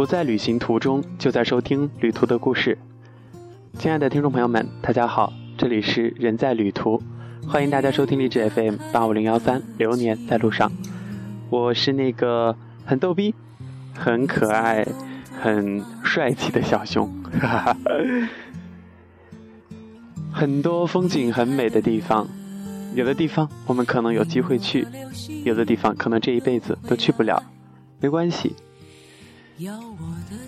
不在旅行途中，就在收听旅途的故事。亲爱的听众朋友们，大家好，这里是人在旅途，欢迎大家收听励志 FM 八五零幺三，流年在路上。我是那个很逗逼、很可爱、很帅气的小熊。很多风景很美的地方，有的地方我们可能有机会去，有的地方可能这一辈子都去不了。没关系，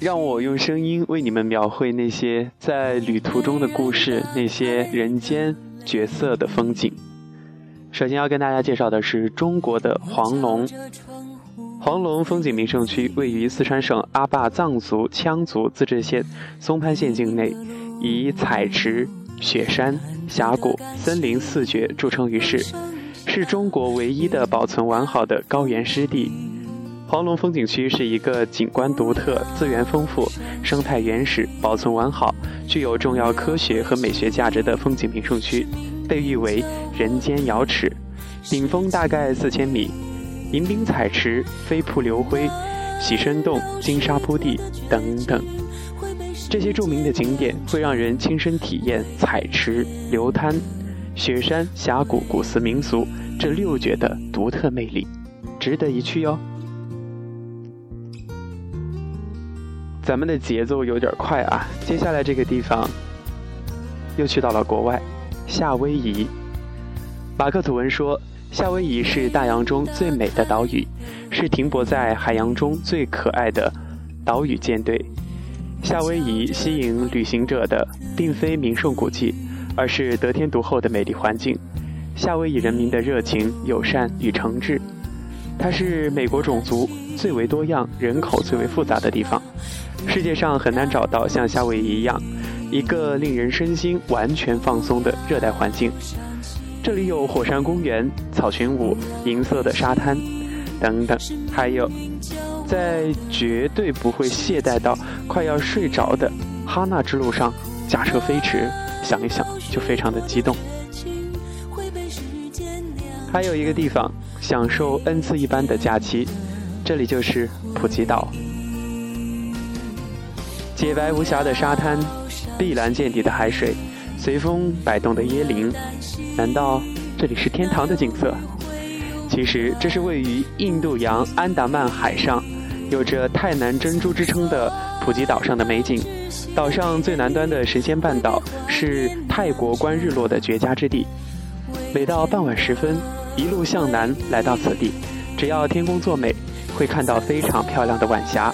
让我用声音为你们描绘那些在旅途中的故事，那些人间绝色的风景。首先要跟大家介绍的是中国的黄龙。黄龙风景名胜区位于四川省阿坝藏族羌族自治县松潘县境内，以采池、雪山、峡谷、森林四绝著称于世，是中国唯一的保存完好的高原湿地。黄龙风景区是一个景观独特、资源丰富、生态原始、保存完好、具有重要科学和美学价值的风景名胜区，被誉为“人间瑶池”，顶峰大概四千米，迎宾彩池、飞瀑流辉、洗身洞、金沙铺地等等，这些著名的景点会让人亲身体验彩池、流滩、雪山、峡谷、古寺民俗这六绝的独特魅力，值得一去哟。咱们的节奏有点快啊！接下来这个地方又去到了国外，夏威夷。马克吐温说，夏威夷是大洋中最美的岛屿，是停泊在海洋中最可爱的岛屿舰队。夏威夷吸引旅行者的并非名胜古迹，而是得天独厚的美丽环境。夏威夷人民的热情、友善与诚挚，它是美国种族最为多样、人口最为复杂的地方。世界上很难找到像夏威夷一样，一个令人身心完全放松的热带环境。这里有火山公园、草裙舞、银色的沙滩等等，还有在绝对不会懈怠到快要睡着的哈纳之路上驾车飞驰，想一想就非常的激动。还有一个地方享受恩赐一般的假期，这里就是普吉岛。洁白无瑕的沙滩，碧蓝见底的海水，随风摆动的椰林，难道这里是天堂的景色？其实这是位于印度洋安达曼海上，有着泰南珍珠之称的普吉岛上的美景。岛上最南端的神仙半岛是泰国观日落的绝佳之地。每到傍晚时分，一路向南来到此地，只要天公作美，会看到非常漂亮的晚霞。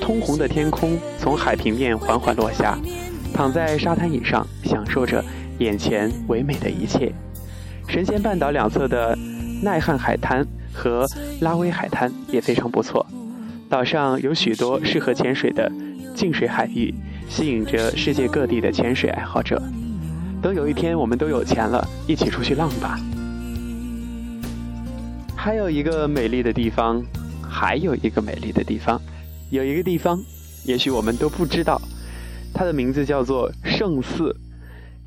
通红的天空从海平面缓缓落下，躺在沙滩椅上，享受着眼前唯美的一切。神仙半岛两侧的奈汉海滩和拉威海滩也非常不错。岛上有许多适合潜水的净水海域，吸引着世界各地的潜水爱好者。等有一天我们都有钱了，一起出去浪吧。还有一个美丽的地方，还有一个美丽的地方。有一个地方，也许我们都不知道，它的名字叫做圣寺，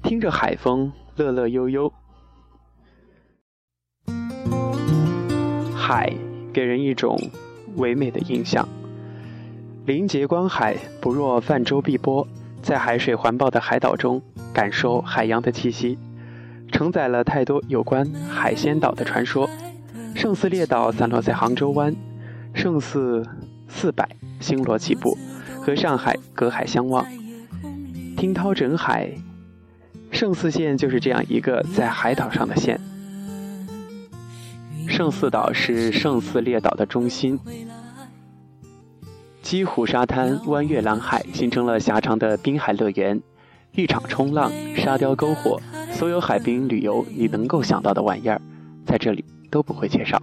听着海风，乐乐悠悠。海给人一种唯美的印象，临洁观海，不若泛舟碧波，在海水环抱的海岛中，感受海洋的气息，承载了太多有关海鲜岛的传说。圣寺列岛散落在杭州湾，圣寺四百。星罗棋布，和上海隔海相望，听涛整海。胜寺县就是这样一个在海岛上的县。胜寺岛是胜寺列岛的中心，鸡湖沙滩弯月蓝海，形成了狭长的滨海乐园，一场冲浪、沙雕篝火，所有海滨旅游你能够想到的玩意儿，在这里都不会缺少，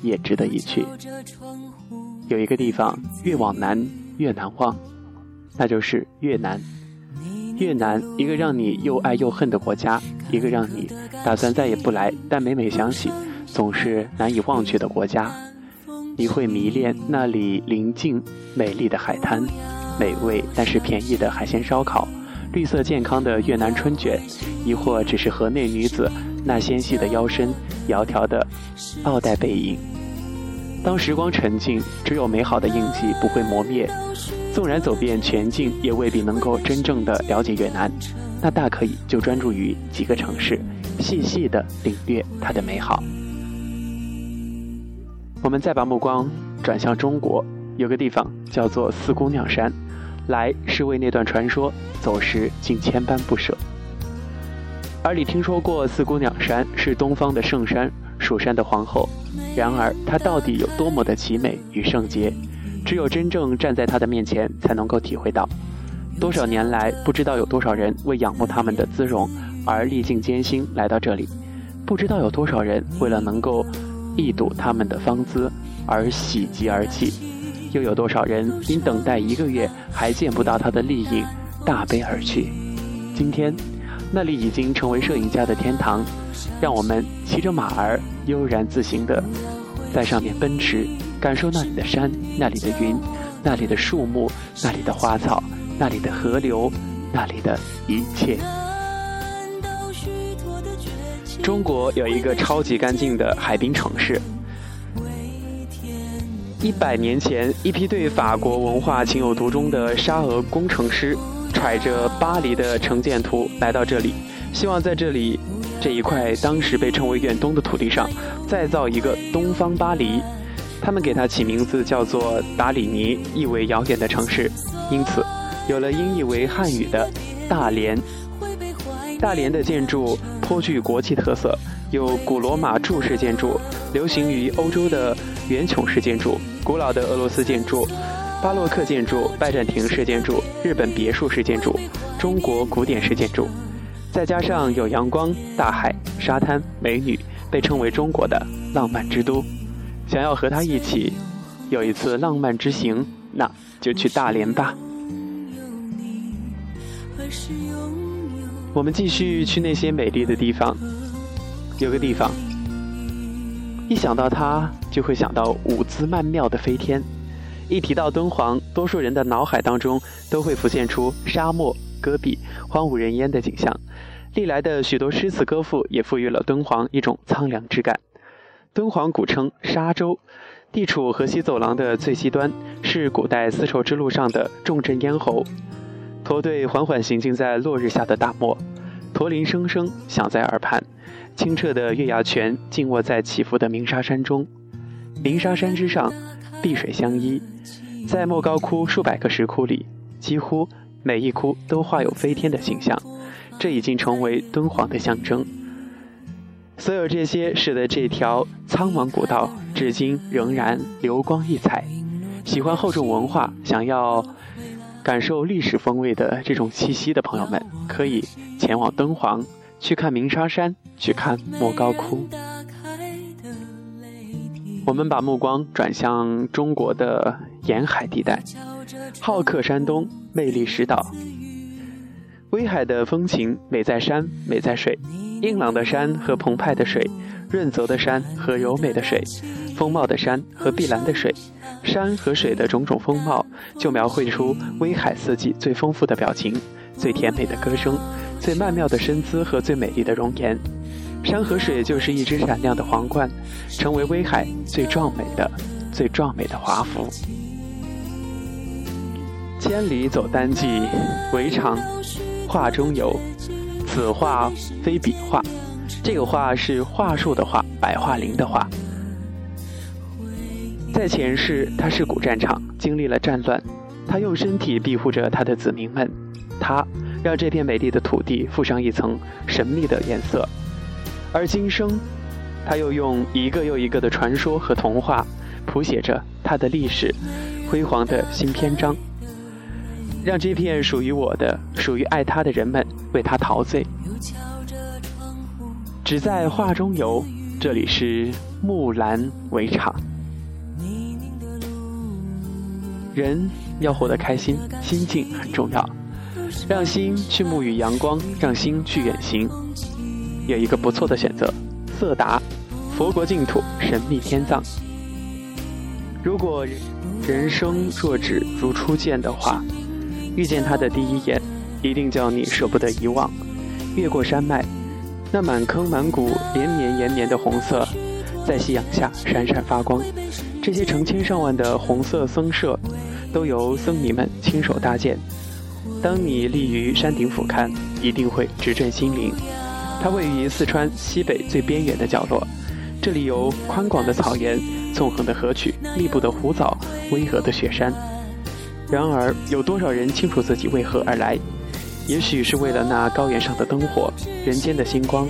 也值得一去。有一个地方越往南越难忘，那就是越南。越南，一个让你又爱又恨的国家，一个让你打算再也不来，但每每想起总是难以忘却的国家。你会迷恋那里宁静美丽的海滩，美味但是便宜的海鲜烧烤，绿色健康的越南春卷，亦或只是河内女子那纤细的腰身、窈窕的奥黛背影。当时光沉静，只有美好的印记不会磨灭。纵然走遍全境，也未必能够真正的了解越南。那大可以就专注于几个城市，细细的领略它的美好。我们再把目光转向中国，有个地方叫做四姑娘山，来是为那段传说，走时竟千般不舍。而你听说过四姑娘山是东方的圣山，蜀山的皇后，然而它到底有多么的奇美与圣洁，只有真正站在它的面前，才能够体会到。多少年来，不知道有多少人为仰慕他们的姿容而历尽艰辛来到这里；不知道有多少人为了能够一睹他们的芳姿而喜极而泣；又有多少人因等待一个月还见不到他的丽影，大悲而去。今天，那里已经成为摄影家的天堂，让我们骑着马儿悠然自行的在上面奔驰，感受那里的山、那里的云、那里的树木、那里的花草。那里的河流，那里的一切。中国有一个超级干净的海滨城市。一百年前，一批对法国文化情有独钟的沙俄工程师，揣着巴黎的城建图来到这里，希望在这里这一块当时被称为远东的土地上，再造一个东方巴黎。他们给它起名字叫做达里尼，意为遥远的城市。因此。有了音译为汉语的大连，大连的建筑颇具国际特色，有古罗马柱式建筑，流行于欧洲的圆穹式建筑，古老的俄罗斯建筑，巴洛克建筑，拜占庭式建筑，日本别墅式建筑，中国古典式建筑，再加上有阳光、大海、沙滩、美女，被称为中国的浪漫之都。想要和他一起有一次浪漫之行，那就去大连吧。我们继续去那些美丽的地方。有个地方，一想到它，就会想到舞姿曼妙的飞天；一提到敦煌，多数人的脑海当中都会浮现出沙漠、戈壁、荒无人烟的景象。历来的许多诗词歌赋也赋予了敦煌一种苍凉之感。敦煌古称沙洲，地处河西走廊的最西端，是古代丝绸之路上的重镇咽喉。驼队缓缓行进在落日下的大漠，驼铃声声响在耳畔。清澈的月牙泉静卧在起伏的鸣沙山中，鸣沙山之上，碧水相依。在莫高窟数百个石窟里，几乎每一窟都画有飞天的形象，这已经成为敦煌的象征。所有这些使得这条苍茫古道至今仍然流光溢彩。喜欢厚重文化，想要。感受历史风味的这种气息的朋友们，可以前往敦煌，去看鸣沙山，去看莫高窟。我们把目光转向中国的沿海地带，好客山东，魅力石岛。威海的风情美在山，美在水，硬朗的山和澎湃的水，润泽的山和柔美的水，风貌的山和碧蓝的水。山和水的种种风貌，就描绘出威海四季最丰富的表情、最甜美的歌声、最曼妙的身姿和最美丽的容颜。山和水就是一只闪亮的皇冠，成为威海最壮美的、最壮美的华服。千里走单骑，围场画中游。此画非彼画，这个画是画树的画，百画林的画。在前世，他是古战场，经历了战乱，他用身体庇护着他的子民们，他让这片美丽的土地附上一层神秘的颜色。而今生，他又用一个又一个的传说和童话，谱写着他的历史辉煌的新篇章，让这片属于我的、属于爱他的人们为他陶醉。只在画中游，这里是木兰围场。人要活得开心，心境很重要。让心去沐浴阳光，让心去远行。有一个不错的选择，色达，佛国净土，神秘天葬。如果人生若只如初见的话，遇见他的第一眼，一定叫你舍不得遗忘。越过山脉，那满坑满谷、连绵延绵的红色，在夕阳下闪闪发光。这些成千上万的红色僧舍。都由僧尼们亲手搭建。当你立于山顶俯瞰，一定会直震心灵。它位于四川西北最边缘的角落，这里有宽广的草原、纵横的河曲、密布的湖藻、巍峨的雪山。然而，有多少人清楚自己为何而来？也许是为了那高原上的灯火、人间的星光；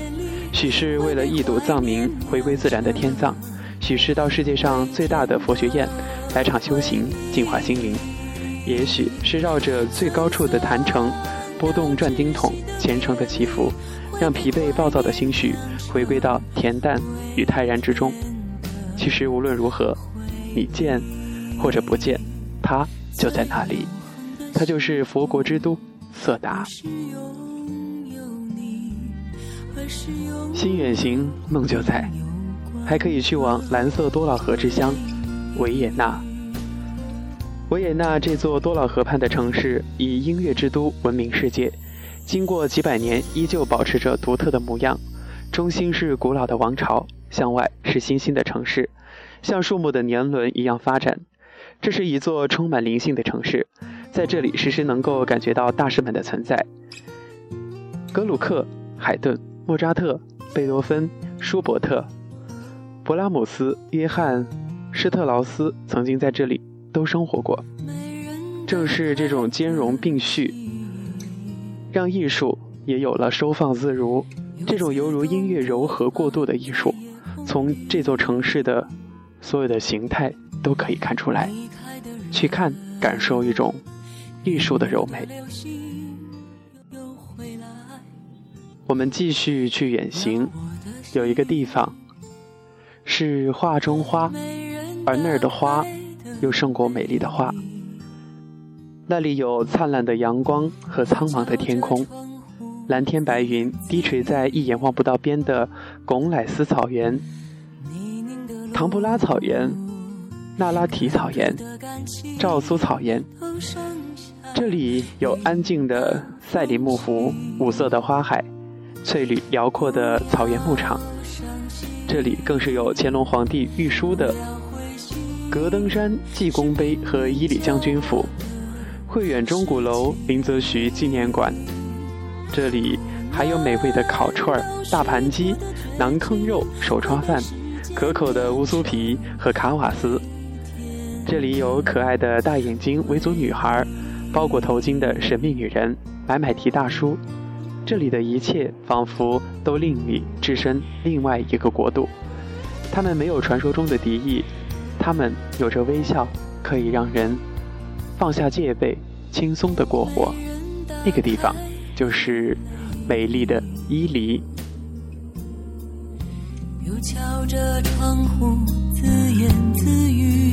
许是为了一睹藏民回归自然的天葬；许是到世界上最大的佛学院来场修行，净化心灵。也许是绕着最高处的坛城，拨动转经筒，虔诚的祈福，让疲惫暴躁的心绪回归到恬淡与泰然之中。其实无论如何，你见或者不见，他就在那里，它就是佛国之都色达。心远行，梦就在，还可以去往蓝色多瑙河之乡维也纳。维也纳这座多瑙河畔的城市以音乐之都闻名世界，经过几百年依旧保持着独特的模样。中心是古老的王朝，向外是新兴的城市，像树木的年轮一样发展。这是一座充满灵性的城市，在这里时时能够感觉到大师们的存在。格鲁克、海顿、莫扎特、贝多芬、舒伯特、勃拉姆斯、约翰、施特劳斯曾经在这里。都生活过，正是这种兼容并蓄，让艺术也有了收放自如。这种犹如音乐柔和过渡的艺术，从这座城市的所有的形态都可以看出来。去看，感受一种艺术的柔美。我们继续去远行，有一个地方是画中花，而那儿的花。又胜过美丽的花。那里有灿烂的阳光和苍茫的天空，蓝天白云低垂在一眼望不到边的巩乃斯草原、唐布拉草原、那拉提草原、赵苏草原。这里有安静的赛里木湖、五色的花海、翠绿辽阔的草原牧场。这里更是有乾隆皇帝御书的。格登山济公碑和伊犁将军府，汇远钟鼓楼林则徐纪念馆，这里还有美味的烤串、大盘鸡、馕坑肉、手抓饭，可口的乌苏皮和卡瓦斯。这里有可爱的大眼睛维族女孩，包裹头巾的神秘女人，买买提大叔。这里的一切仿佛都令你置身另外一个国度，他们没有传说中的敌意。他们有着微笑，可以让人放下戒备，轻松的过活。那个地方就是美丽的伊犁。又敲着窗户自言自语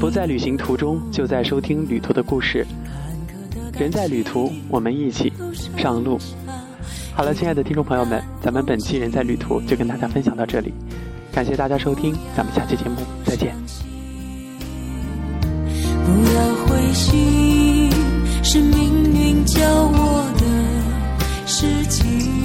不在旅行途中，就在收听旅途的故事。人在旅途，我们一起上路。好了，亲爱的听众朋友们，咱们本期人在旅途就跟大家分享到这里，感谢大家收听，咱们下期节目再见。不要灰心，是命运教我的事情。